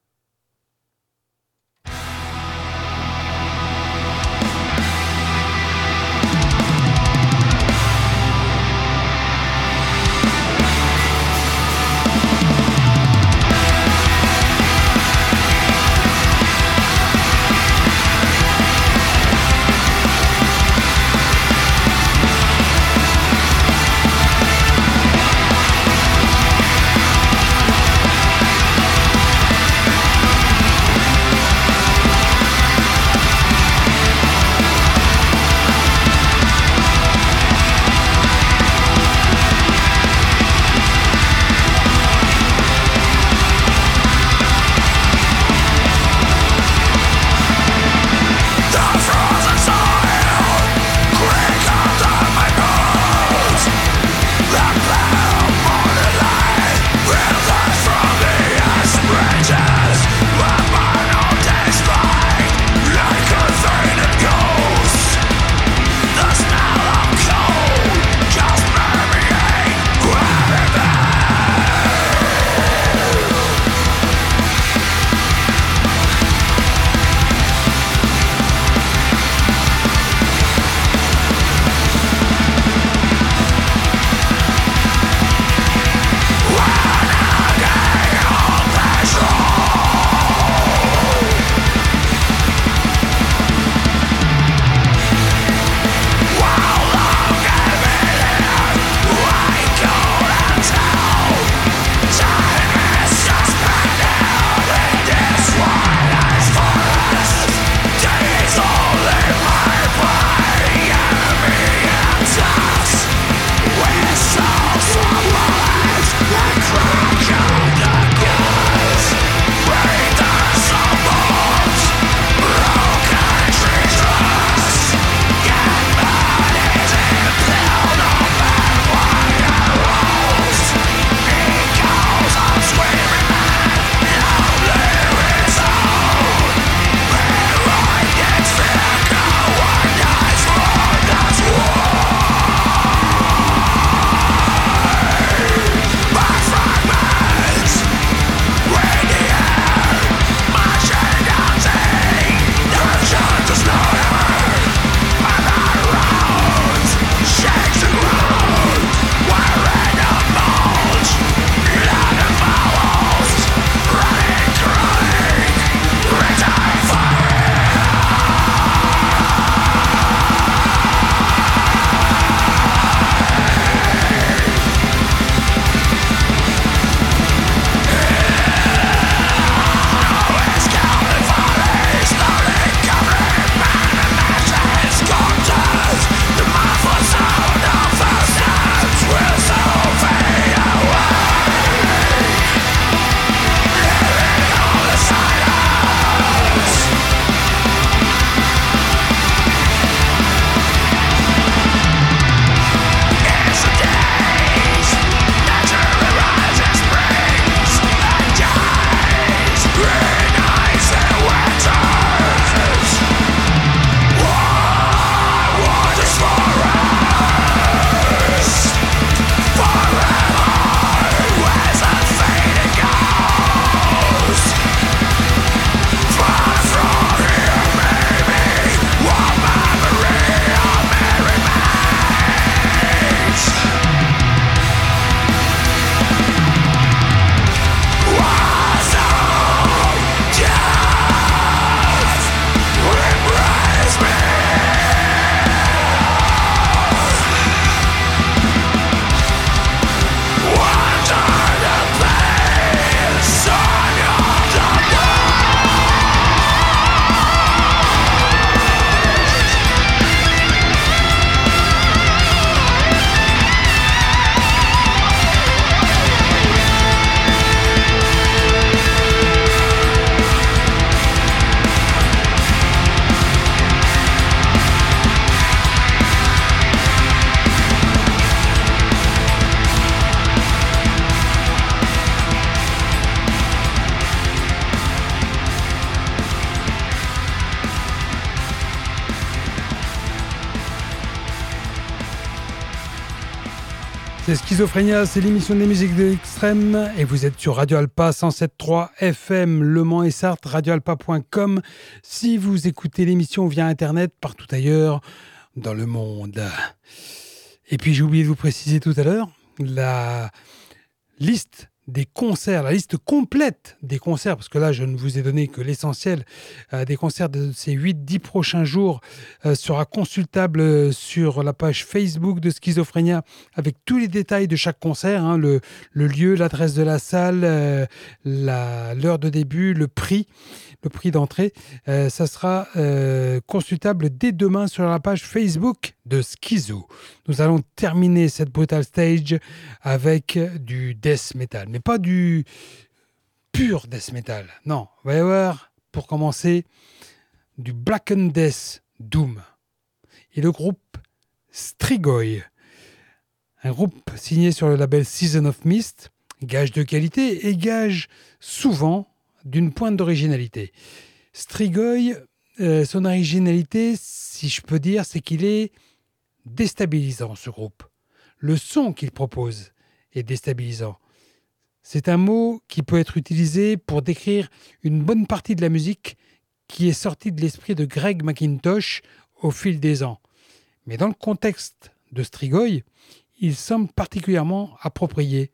C'est Schizophrénia, c'est l'émission des musiques de l'extrême et vous êtes sur Radio Alpa 107.3 FM, Le Mans et Sarthe, radioalpa.com. Si vous écoutez l'émission via Internet, partout ailleurs dans le monde. Et puis j'ai oublié de vous préciser tout à l'heure, la liste des concerts, la liste complète des concerts, parce que là, je ne vous ai donné que l'essentiel euh, des concerts de ces 8-10 prochains jours, euh, sera consultable sur la page Facebook de Schizophrénia avec tous les détails de chaque concert, hein, le, lieu, l'adresse de la salle, euh, l'heure de début, le prix prix d'entrée. Euh, ça sera euh, consultable dès demain sur la page Facebook de Schizo. Nous allons terminer cette Brutal Stage avec du death metal, mais pas du pur death metal. Non, on va y avoir, pour commencer, du Black and Death Doom. Et le groupe Strigoi, un groupe signé sur le label Season of Mist, gage de qualité et gage souvent d'une pointe d'originalité. Strigoi, euh, son originalité, si je peux dire, c'est qu'il est déstabilisant, ce groupe. Le son qu'il propose est déstabilisant. C'est un mot qui peut être utilisé pour décrire une bonne partie de la musique qui est sortie de l'esprit de Greg McIntosh au fil des ans. Mais dans le contexte de Strigoi, il semble particulièrement approprié.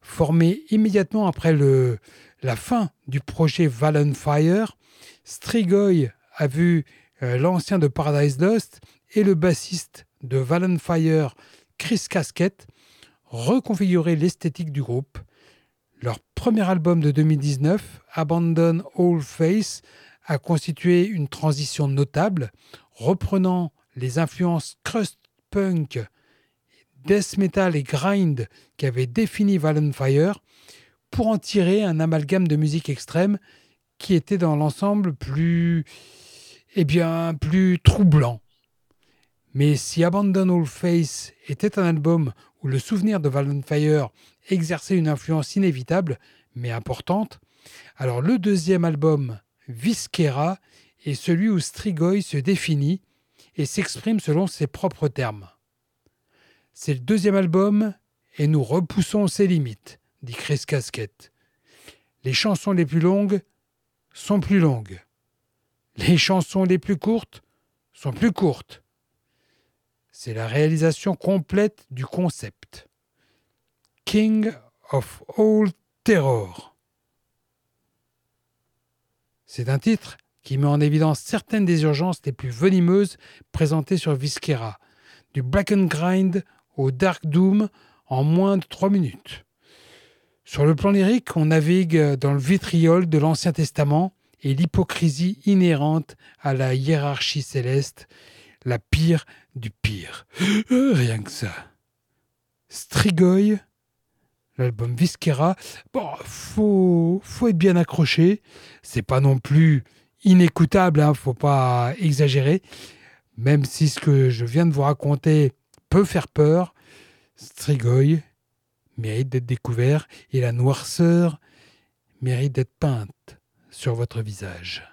Formé immédiatement après le, la fin du projet Fire, Strigoi a vu euh, l'ancien de Paradise Lost et le bassiste de Fire, Chris Casquette, reconfigurer l'esthétique du groupe. Leur premier album de 2019, Abandon All Face, a constitué une transition notable, reprenant les influences crust punk, death metal et grind qui avaient défini Fire pour en tirer un amalgame de musique extrême qui était dans l'ensemble plus, eh bien, plus troublant. Mais si Abandon All Face était un album où le souvenir de Fire exerçait une influence inévitable, mais importante, alors le deuxième album, Viscera, est celui où Strigoi se définit et s'exprime selon ses propres termes. C'est le deuxième album et nous repoussons ses limites dit Chris Casquette. Les chansons les plus longues sont plus longues. Les chansons les plus courtes sont plus courtes. C'est la réalisation complète du concept. King of All Terror. C'est un titre qui met en évidence certaines des urgences les plus venimeuses présentées sur Viscera, du Black and Grind au Dark Doom en moins de trois minutes. Sur le plan lyrique, on navigue dans le vitriol de l'Ancien Testament et l'hypocrisie inhérente à la hiérarchie céleste, la pire du pire. Euh, rien que ça. Strigoi, l'album Viscera, bon, faut, faut être bien accroché. C'est pas non plus inécoutable, hein, faut pas exagérer. Même si ce que je viens de vous raconter peut faire peur, Strigoi mérite d'être découvert et la noirceur mérite d'être peinte sur votre visage.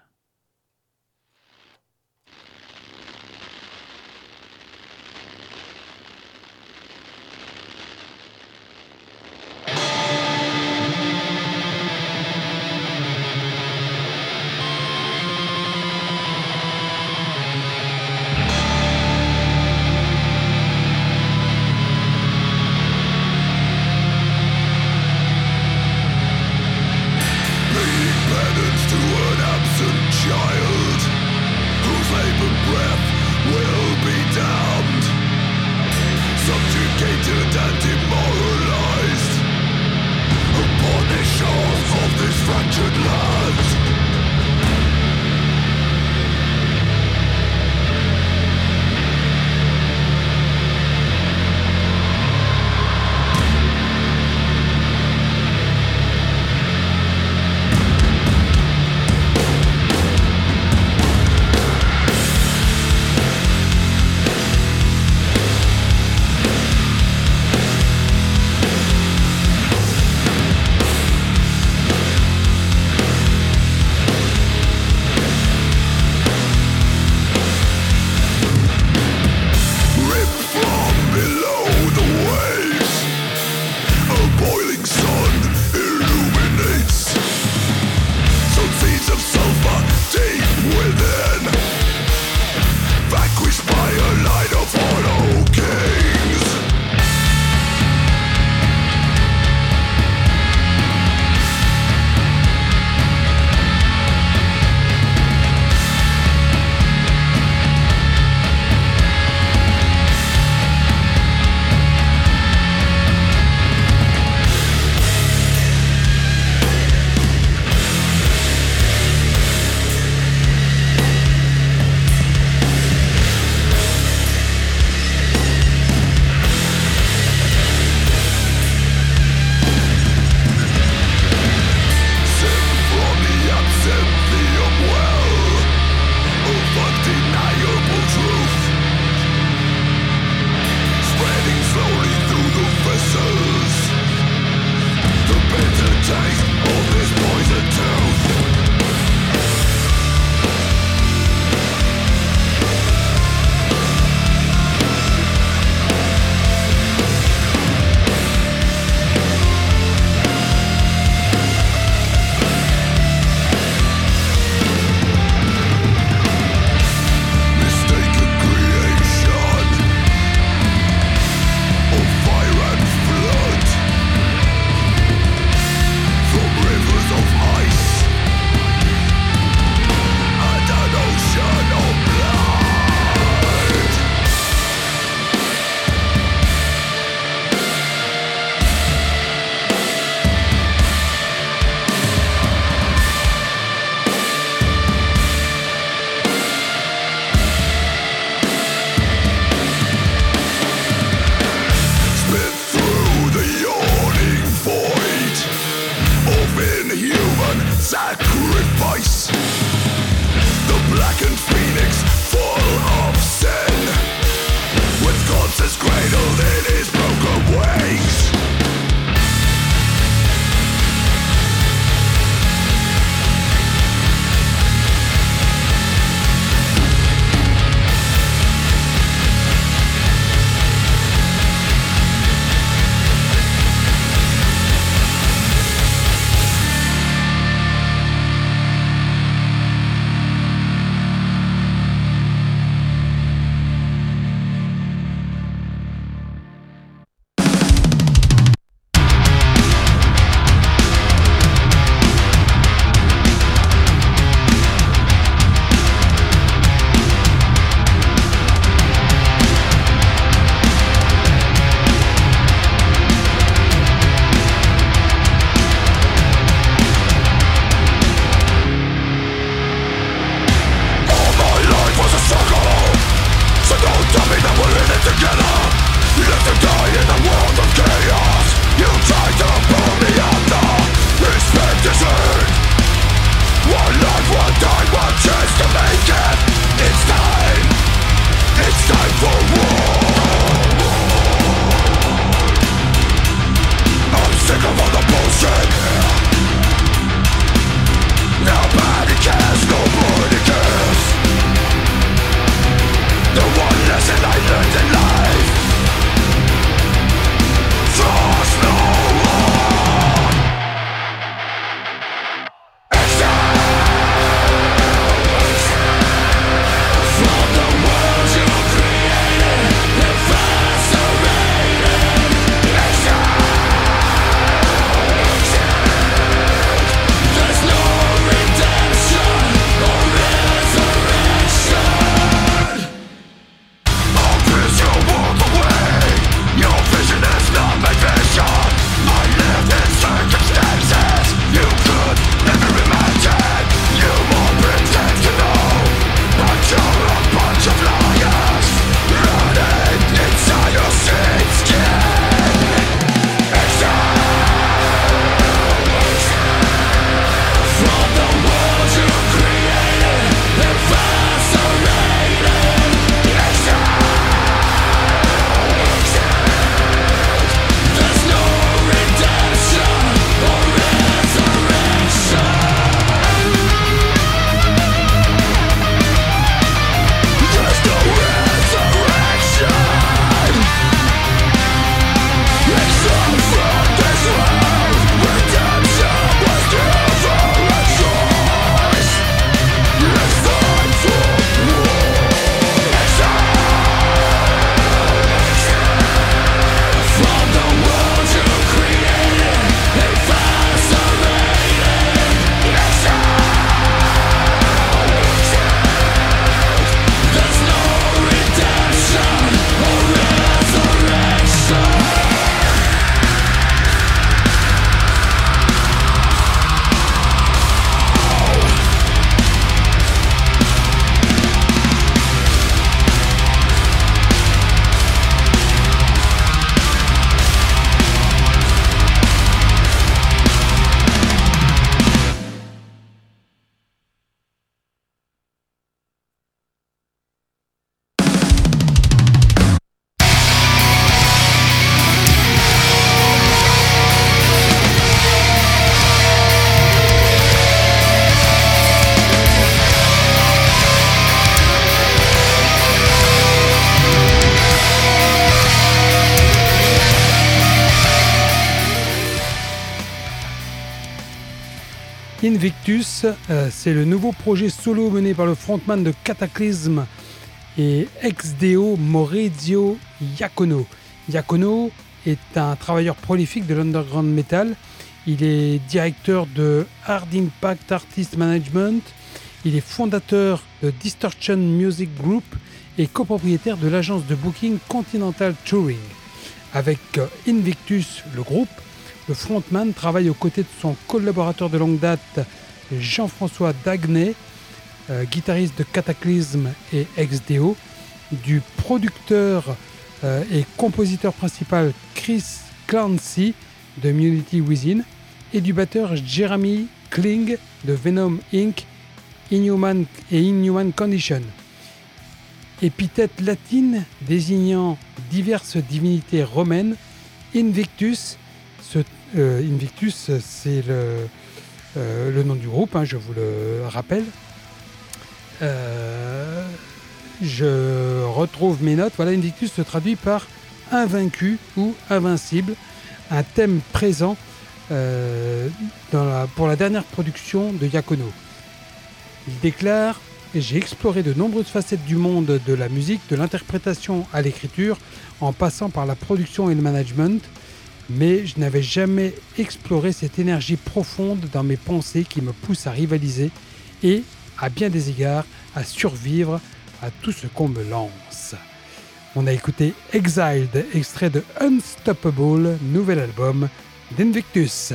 fractured lungs Invictus, euh, c'est le nouveau projet solo mené par le frontman de Cataclysm et ex-déo Maurizio Iacono. Iacono est un travailleur prolifique de l'underground metal. Il est directeur de Hard Impact Artist Management. Il est fondateur de Distortion Music Group et copropriétaire de l'agence de booking Continental Touring. Avec euh, Invictus, le groupe, le frontman travaille aux côtés de son collaborateur de longue date, Jean-François Dagnay, euh, guitariste de Cataclysm et ex-Deo, du producteur euh, et compositeur principal Chris Clancy de Munity Within et du batteur Jeremy Kling de Venom Inc. Inhuman et Inhuman Condition. Épithète latine désignant diverses divinités romaines, Invictus euh, Invictus, c'est le, euh, le, nom du groupe, hein, je vous le rappelle. Euh, je retrouve mes notes. Voilà, Invictus se traduit par invaincu ou invincible, un thème présent la, pour la dernière production de Yakono. Il déclare J'ai exploré de nombreuses facettes du monde de la musique, de l'interprétation à l'écriture, en passant par la production et le management mais je n'avais jamais exploré cette énergie profonde dans mes pensées qui me pousse à rivaliser et, à bien des égards, à survivre à tout ce qu'on me lance. On a écouté Exiled, extrait de Unstoppable, nouvel album d'Invictus.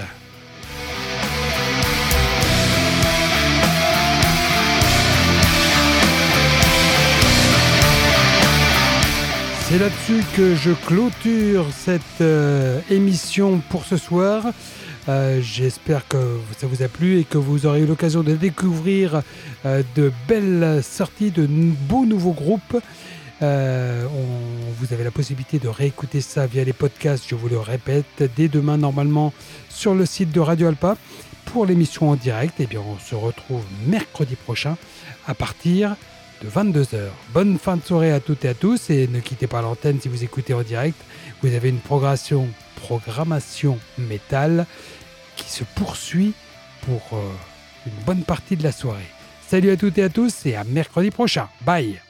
C'est là-dessus que je clôture cette euh, émission pour ce soir. Euh, J'espère que ça vous a plu et que vous aurez eu l'occasion de découvrir euh, de belles sorties, de beaux nouveaux groupes. Vous avez la possibilité de réécouter ça via les podcasts, je vous le répète, dès demain normalement sur le site de Radio Alpa. Pour l'émission en direct, eh bien, on se retrouve mercredi prochain à partir de 22h. Bonne fin de soirée à toutes et à tous et ne quittez pas l'antenne si vous écoutez en direct. Vous avez une programmation, programmation métal qui se poursuit pour euh, une bonne partie de la soirée. Salut à toutes et à tous et à mercredi prochain. Bye